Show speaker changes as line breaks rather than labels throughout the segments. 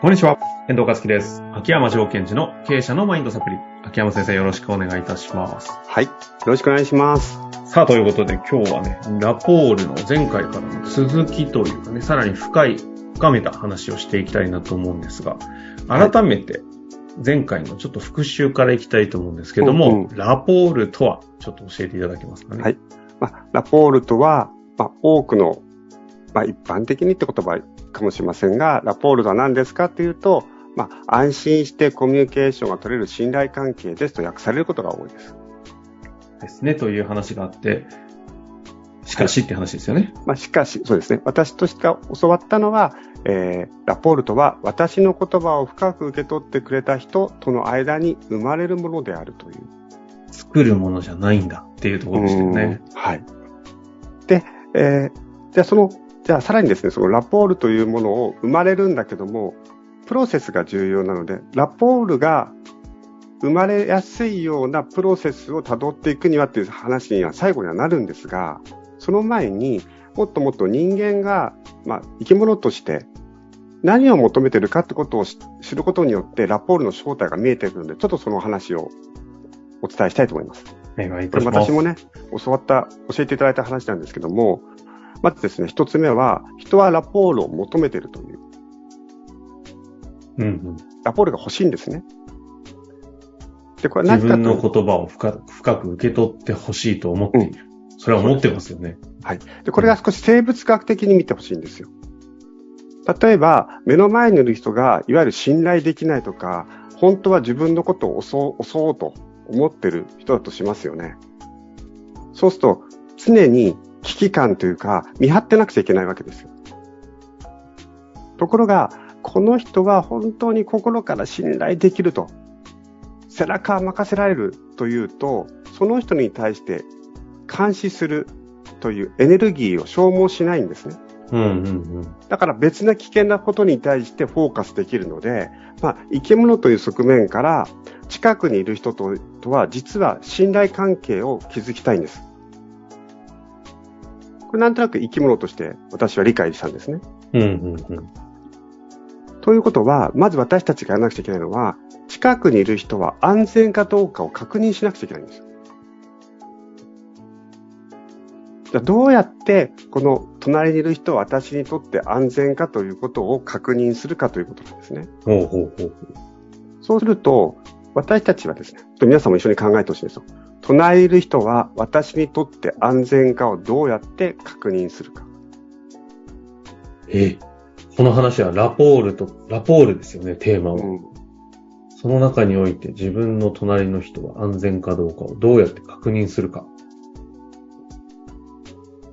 こんにちは。遠藤和樹です。秋山条件時の経営者のマインドサプリ。秋山先生よろしくお願いいたします。
はい。よろしくお願いします。
さあ、ということで今日はね、ラポールの前回からの続きというかね、さらに深い、深めた話をしていきたいなと思うんですが、改めて前回のちょっと復習からいきたいと思うんですけども、
うんうん
ラポールとはちょっと教えていただけますかね。
はいまあ、ラポールとは、まあ、多くの、まあ、一般的にって言葉かもしれませんが、ラポールとは何ですかっていうと、まあ、安心してコミュニケーションが取れる信頼関係ですと訳されることが多いです。
ですね、という話があって、しかしって話ですよね。
まあ、しかし、そうですね。私として教わったのは、えー、ラポールとは私の言葉を深く受け取ってくれた人との間に生まれるものであるという。
作るものじゃないんだっていうところですよね。
うんはい。で、えーじゃあその、じゃあさらにですね、そのラポールというものを生まれるんだけども、プロセスが重要なので、ラポールが生まれやすいようなプロセスを辿っていくにはっていう話には最後にはなるんですが、その前にもっともっと人間が、まあ、生き物として何を求めてるかってことを知知ることによってラポールの正体が見えてくるので、ちょっとその話をお伝えしたいと思います。
お願いします。
私もね、教わった、教えていただいた話なんですけども、まずですね、一つ目は、人はラポールを求めているという。
うんうん、
ラポールが欲しいんですね。で、これは
自分
何かと
の言葉を深く深く受け取ってほしいと思っている。それは思ってますよね。
で、これが少し生物学的に見てほしいんですよ。例えば、目の前にいる人が、いわゆる信頼できないとか、本当は自分のことを襲おう襲おうと思ってる人だとしますよね。そうすると、常に危機感というか、見張ってなくちゃいけないわけですよ。ところが、この人は本当に心から信頼できると、背中を任せられるというと、その人に対して監視するというエネルギーを消耗しないんですね。
うんうんうん。
だから別な危険なことに対してフォーカスできるので、まあ、生き物という側面から近くにいる人ととは実は信頼関係を築きたいんです。これなんとなく生き物として私は理解したんですね。
うんうんうん。
ということは、まず私たちがやらなくちゃいけないのは、近くにいる人は安全かどうかを確認しなくちゃいけないんですよ。じゃあどうやってこの隣にいる人は私にとって安全かということを確認するかということなんですね。
ほうほうほう。
そうすると、私たちはですね、皆さんも一緒に考えてほしいんですよ。隣にいる人は私にとって安全かをどうやって確認するか。
えこの話はラポールと、ラポールですよね、テーマは。
うん
その中において自分の隣の人は安全かどうかをどうやって確認するか。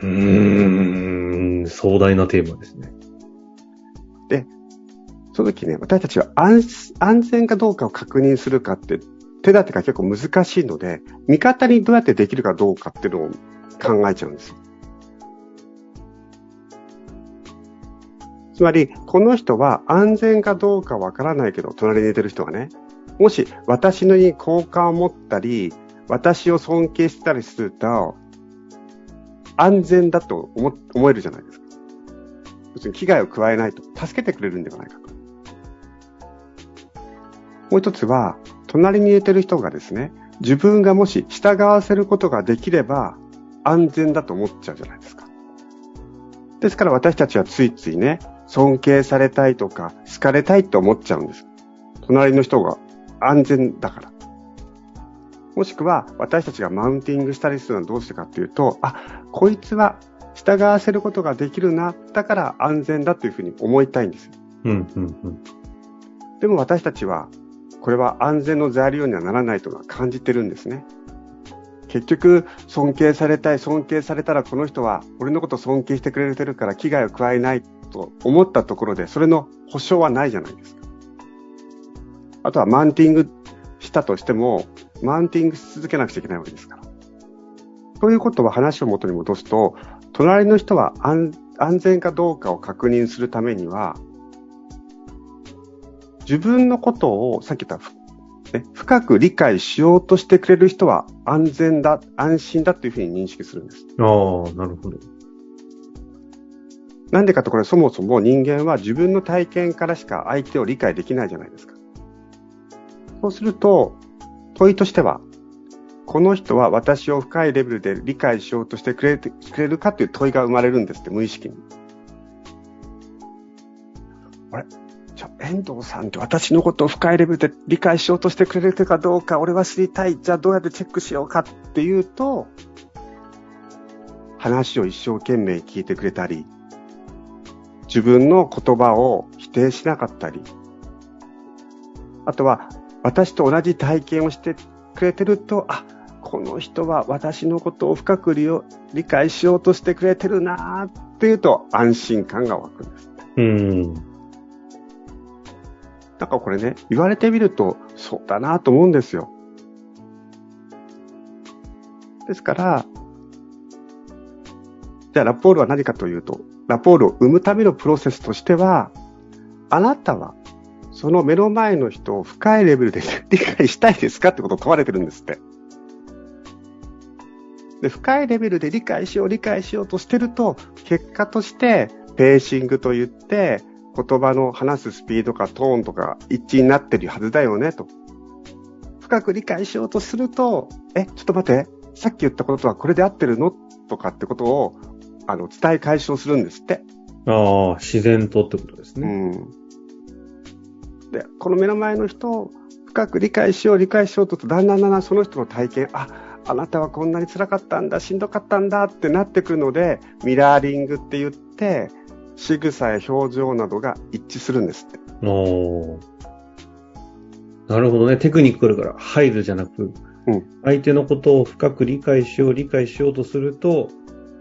うーん、壮大なテーマですね。
その時ね、私たちは安安全かどうかを確認するかって手立てが結構難しいので、味方にどうやってできるかどうかっていうのを考えちゃうんですよ。つまり、この人は安全かどうかわからないけど、隣にいてる人はね、もし私のに好感を持ったり、私を尊敬したりすると、安全だと思思えるじゃないですか。要するに危害を加えないと、助けてくれるんではないかと。もう一つは、隣に入れてる人がですね、自分がもし従わせることができれば安全だと思っちゃうじゃないですか。ですから私たちはついついね、尊敬されたいとか好かれたいって思っちゃうんです。隣の人が安全だから。もしくは私たちがマウンティングしたりするのはどうしてかっていうと、あ、こいつは従わせることができるな、だから安全だというふうに思いたいんですよ。
うんうんうん。
でも私たちは、これは安全の材料にはならないとは感じてるんですね。結局、尊敬されたい、尊敬されたらこの人は俺のこと尊敬してくれてるから危害を加えないと思ったところで、それの保証はないじゃないですか。あとはマウンティングしたとしても、マウンティングし続けなくちゃいけないわけですから。ということは話を元に戻すと、隣の人は安全かどうかを確認するためには、自分のことを、さっき言った、ね、深く理解しようとしてくれる人は安全だ、安心だというふうに認識するんです。
ああ、なるほど。
なんでかとこれそもそも人間は自分の体験からしか相手を理解できないじゃないですか。そうすると、問いとしては、この人は私を深いレベルで理解しようとしてくれてくれるかという問いが生まれるんですって、無意識に。あれ？遠藤さんって私のことを深いレベルで理解しようとしてくれるかどうか、俺は知りたい。じゃあどうやってチェックしようかっていうと、話を一生懸命聞いてくれたり、自分の言葉を否定しなかったり、あとは私と同じ体験をしてくれてると、あ、この人は私のことを深く理解しようとしてくれてるなーっていうと安心感が湧くんです。うん。なんかこれね、言われてみるとそうだなと思うんですよ。ですから、じゃあラポールは何かというと、ラポールを生むためのプロセスとしては、あなたはその目の前の人を深いレベルで理解したいですかってことを問われてるんですって。で深いレベルで理解しよう、理解しようとしてると、結果として、ペーシングと言って、言葉の話すスピードかトーンとか一致になってるはずだよね、と。深く理解しようとすると、え、ちょっと待って、さっき言ったことはこれで合ってるの？とかってことを、あの、伝え解消するんですって。
ああ、自然とってことですね。うん。
で、この目の前の人を深く理解しよう、理解しようと、だんだんだんだんその人の体験、あ、あなたはこんなに辛かったんだ、しんどかったんだってなってくるので、ミラーリングって言って、仕草や表情などが一致するんですって。お
なるほどね。テクニックあるから、入るじゃなく、うん、相手のことを深く理解しよう、理解しようとすると、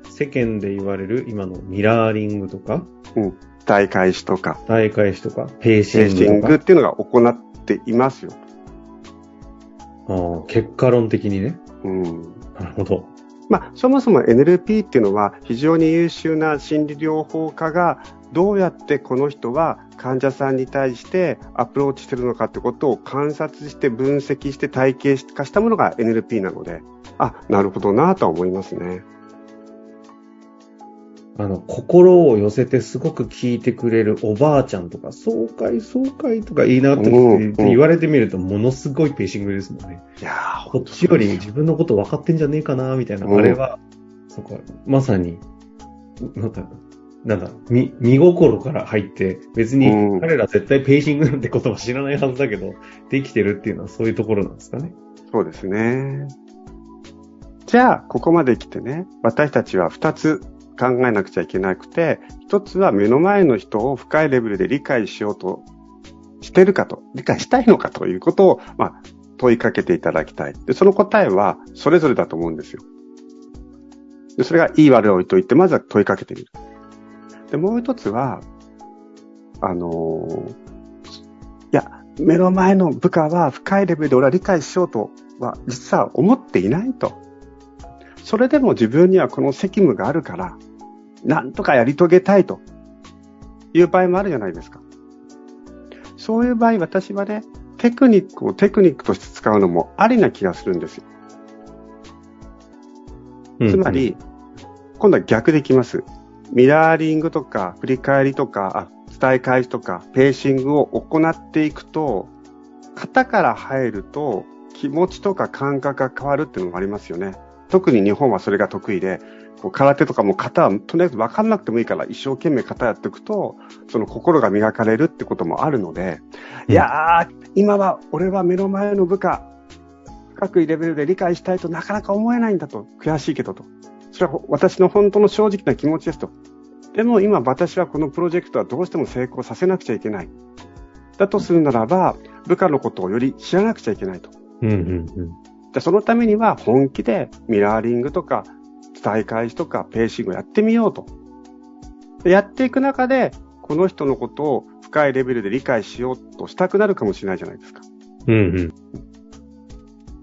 世間で言われる今のミラーリングとか、
うん、大返しとか、
大返しとか、ペーシングとか。ペーシン
グっていうのが行っていますよ。
ああ、結果論的にね。うん。なるほど。
まあ、そもそも NLP っていうのは非常に優秀な心理療法家がどうやってこの人は患者さんに対してアプローチしてるのかってことを観察して分析して体系化したものが NLP なので、あ、なるほどなとは思いますね。
あの、心を寄せてすごく聞いてくれるおばあちゃんとか、爽快、爽快とか言いながら言われてみると、ものすごいペーシングですもんね。いやこっちより自分のこと分かってんじゃねえかな、みたいな。あれは、そこまさに、なんだなんだ、み、見心から入って、別に彼ら絶対ペーシングなんてことは知らないはずだけど、できてるっていうのはそういうところなんですかね。
そうですね。じゃあ、ここまで来てね、私たちは二つ考えなくちゃいけなくて、一つは目の前の人を深いレベルで理解しようとしてるかと、理解したいのかということを、まあ、問いかけていただきたい。で、その答えはそれぞれだと思うんですよ。で、それがいい悪い置いといて、まずは問いかけてみる。で、もう一つは、あのー、いや、目の前の部下は深いレベルで俺は理解しようとは実は思っていないと。それでも自分にはこの責務があるから、なんとかやり遂げたいという場合もあるじゃないですか。そういう場合、私はね、テクニックをテクニックとして使うのもありな気がするんですよ。つまり、今度は逆でいきます。ミラーリングとか、振り返りとか、伝え返しとか、ペーシングを行っていくと、型から入ると気持ちとか感覚が変わるっていうのもありますよね。特に日本はそれが得意で、こう空手とかも型はとりあえず分かんなくてもいいから一生懸命型やっていくと、その心が磨かれるってこともあるので、いやー、今は俺は目の前の部下、各レベルで理解したいとなかなか思えないんだと。悔しいけどと。それは私の本当の正直な気持ちですと。でも今私はこのプロジェクトはどうしても成功させなくちゃいけない。だとするならば、部下のことをより知らなくちゃいけないと。うんうんうん、そのためには本気でミラーリングとか伝え返しとかペーシングをやってみようと。やっていく中で、この人のことを深いレベルで理解しようとしたくなるかもしれないじゃないですか。うんうん。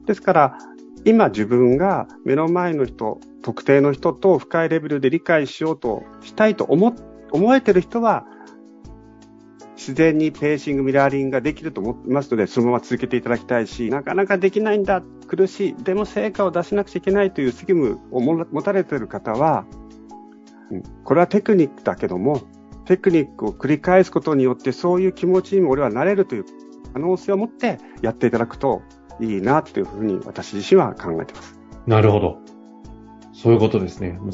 ですから、今自分が目の前の人、特定の人と深いレベルで理解しようとしたいと思、思えてる人は、自然にペーシング、ミラーリングができると思いますので、そのまま続けていただきたいし、なかなかできないんだ、苦しい、でも成果を出しなくちゃいけないという責務を持たれている方は、うん、これはテクニックだけども、テクニックを繰り返すことによってそういう気持ちにも俺はなれるという可能性を持ってやっていただくといいなというふうに私自身は考えてます。
なるほど。そういうことですね。うん、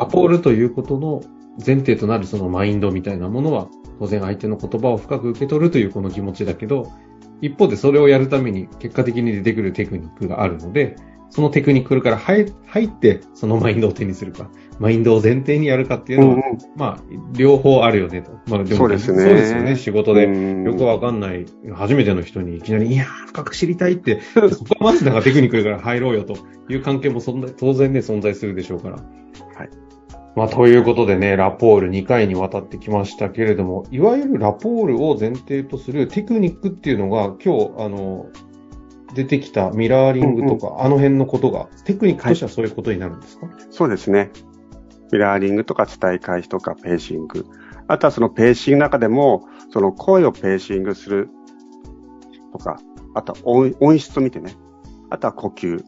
アポールということの前提となるそのマインドみたいなものは、当然相手の言葉を深く受け取るというこの気持ちだけど、一方でそれをやるために結果的に出てくるテクニックがあるので、そのテクニックから入って、そのマインドを手にするか、マインドを前提にやるかっていうのは、うんうん、まあ、両方あるよねと。まあ、
でもそうですね。
そうですよね。仕事でよくわかんない、初めての人にいきなり、いやー、深く知りたいって、そこまでなんかテクニックから入ろうよという関係もそんな当然ね、存在するでしょうから。はい。まあ、ということでね、ラポール2回にわたってきましたけれども、いわゆるラポールを前提とするテクニックっていうのが、今日、あの、出てきたミラーリングとか、うんうん、あの辺のことが、テクニックとしてはそういうことになるんですか、はい、
そうですね。ミラーリングとか伝え返しとかペーシング。あとはそのペーシングの中でも、その声をペーシングするとか、あとは音音質を見てね。あとは呼吸。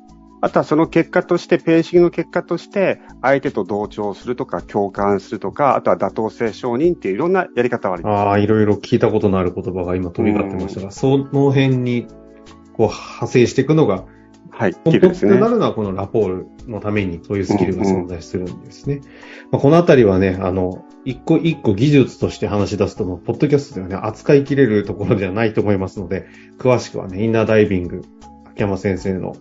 あとはその結果として、ペーシングの結果として、相手と同調するとか、共感するとか、あとは妥当性承認っていういろんなやり方はあります。
ああ、いろいろ聞いたことのある言葉が今飛び交ってましたが、その辺にこう派生していくのが、
はい、
本当となるのはこのラポールのためにそういうスキルが存在するんですね。うんうん、まあ、このあたりはね、あの、一個一個技術として話し出すとも、ポッドキャストではね、扱いきれるところではないと思いますので、詳しくはね、インナーダイビング、秋山先生の、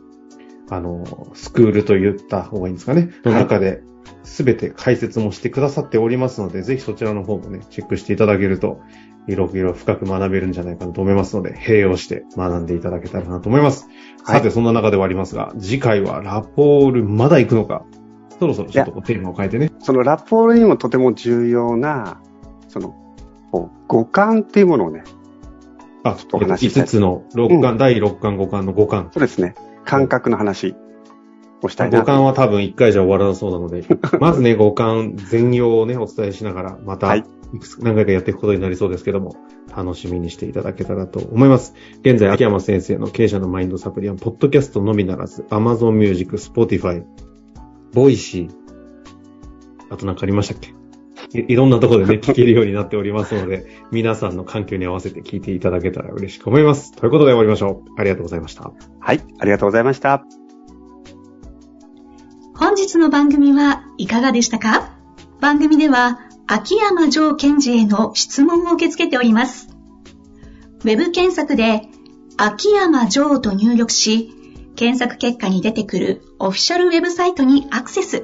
あの、スクールと言った方がいいんですかね、の中で、すべて解説もしてくださっておりますので、ぜひそちらの方もね、チェックしていただけると、いろいろ深く学べるんじゃないかなと思いますので、併用して学んでいただけたらなと思います。はい、さて、そんな中ではありますが、次回はラポールまだ行くのかそろそろちょっとテーマを変えてね。
そのラポールにもとても重要な、その、五感っていうものをね、
あ、ちょっとお話し5つの六感、うん、第6巻、5巻の5巻。
そうですね。感覚の話をしたいな。
五感は多分1回じゃ終わらなそうなので、まずね、五感全容をね、お伝えしながら、また、はいいくつ何回かやっていくことになりそうですけども、楽しみにしていただけたらと思います。現在、秋山先生の経営者のマインドサプリは、ポッドキャストのみならず、Amazon Music、Spotify、Voicy、あと何かありましたっけ？い いろんなところでね、聞けるようになっておりますので、皆さんの環境に合わせて聞いていただけたら嬉しく思います。ということで終わりましょう。ありがとうございました。
はい、ありがとうございました。
本日の番組はいかがでしたか？番組では、秋山城賢治への質問を受け付けております。ウェブ検索で、秋山城と入力し、検索結果に出てくるオフィシャルウェブサイトにアクセス。